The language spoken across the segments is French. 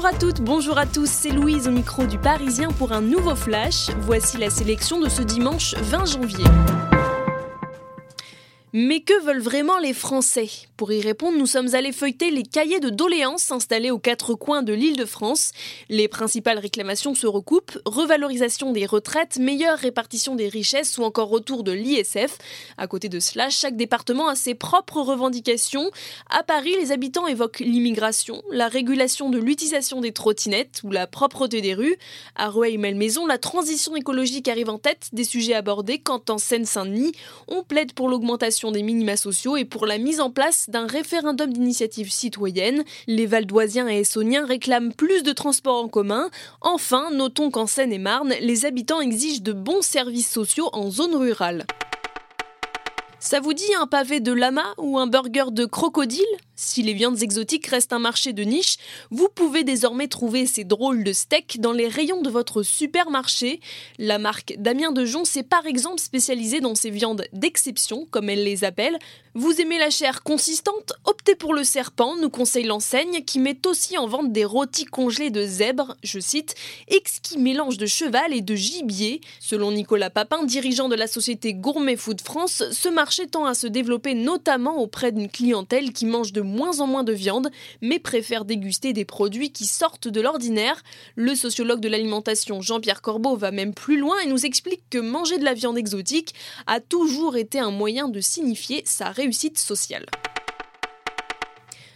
Bonjour à toutes, bonjour à tous, c'est Louise au micro du Parisien pour un nouveau flash. Voici la sélection de ce dimanche 20 janvier. Mais que veulent vraiment les Français? Pour y répondre, nous sommes allés feuilleter les cahiers de doléances installés aux quatre coins de l'île de France. Les principales réclamations se recoupent revalorisation des retraites, meilleure répartition des richesses ou encore retour de l'ISF. À côté de cela, chaque département a ses propres revendications. À Paris, les habitants évoquent l'immigration, la régulation de l'utilisation des trottinettes ou la propreté des rues. À Rueil-Malmaison, la transition écologique arrive en tête des sujets abordés quand en Seine-Saint-Denis, on plaide pour l'augmentation des minima sociaux et pour la mise en place d'un référendum d'initiative citoyenne. Les Valdoisiens et Essoniens réclament plus de transports en commun. Enfin, notons qu'en Seine-et-Marne, les habitants exigent de bons services sociaux en zone rurale. Ça vous dit un pavé de lama ou un burger de crocodile? Si les viandes exotiques restent un marché de niche, vous pouvez désormais trouver ces drôles de steaks dans les rayons de votre supermarché. La marque Damien Dejon s'est par exemple spécialisée dans ces viandes d'exception, comme elle les appelle. Vous aimez la chair consistante? Optez pour le serpent, nous conseille l'enseigne, qui met aussi en vente des rôtis congelés de zèbre, je cite, exquis mélange de cheval et de gibier. Selon Nicolas Papin, dirigeant de la société Gourmet Food France, ce marché marché tend à se développer notamment auprès d'une clientèle qui mange de moins en moins de viande, mais préfère déguster des produits qui sortent de l'ordinaire. Le sociologue de l'alimentation Jean-Pierre Corbeau va même plus loin et nous explique que manger de la viande exotique a toujours été un moyen de signifier sa réussite sociale.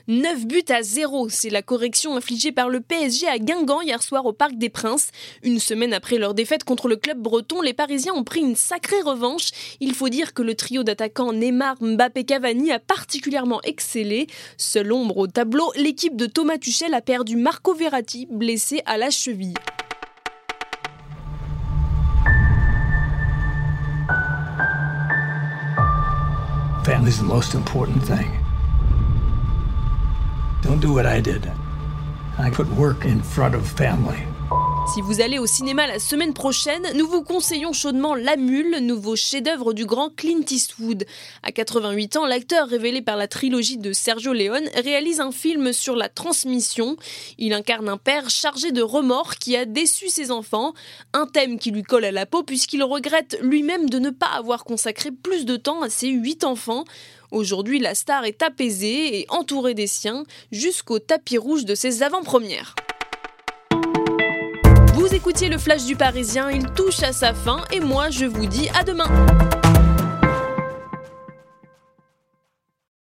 9 buts à 0, c'est la correction infligée par le PSG à Guingamp hier soir au Parc des Princes. Une semaine après leur défaite contre le club breton, les Parisiens ont pris une sacrée revanche. Il faut dire que le trio d'attaquants Neymar, Mbappé, Cavani a particulièrement excellé. Seule ombre au tableau, l'équipe de Thomas Tuchel a perdu Marco Verratti, blessé à la cheville. The most important thing. Don't do what I did. I put work in front of family. Si vous allez au cinéma la semaine prochaine, nous vous conseillons chaudement La Mule, nouveau chef-d'œuvre du grand Clint Eastwood. À 88 ans, l'acteur révélé par la trilogie de Sergio Leone réalise un film sur la transmission. Il incarne un père chargé de remords qui a déçu ses enfants, un thème qui lui colle à la peau puisqu'il regrette lui-même de ne pas avoir consacré plus de temps à ses huit enfants. Aujourd'hui, la star est apaisée et entourée des siens jusqu'au tapis rouge de ses avant-premières. Vous écoutiez le flash du Parisien, il touche à sa fin et moi je vous dis à demain.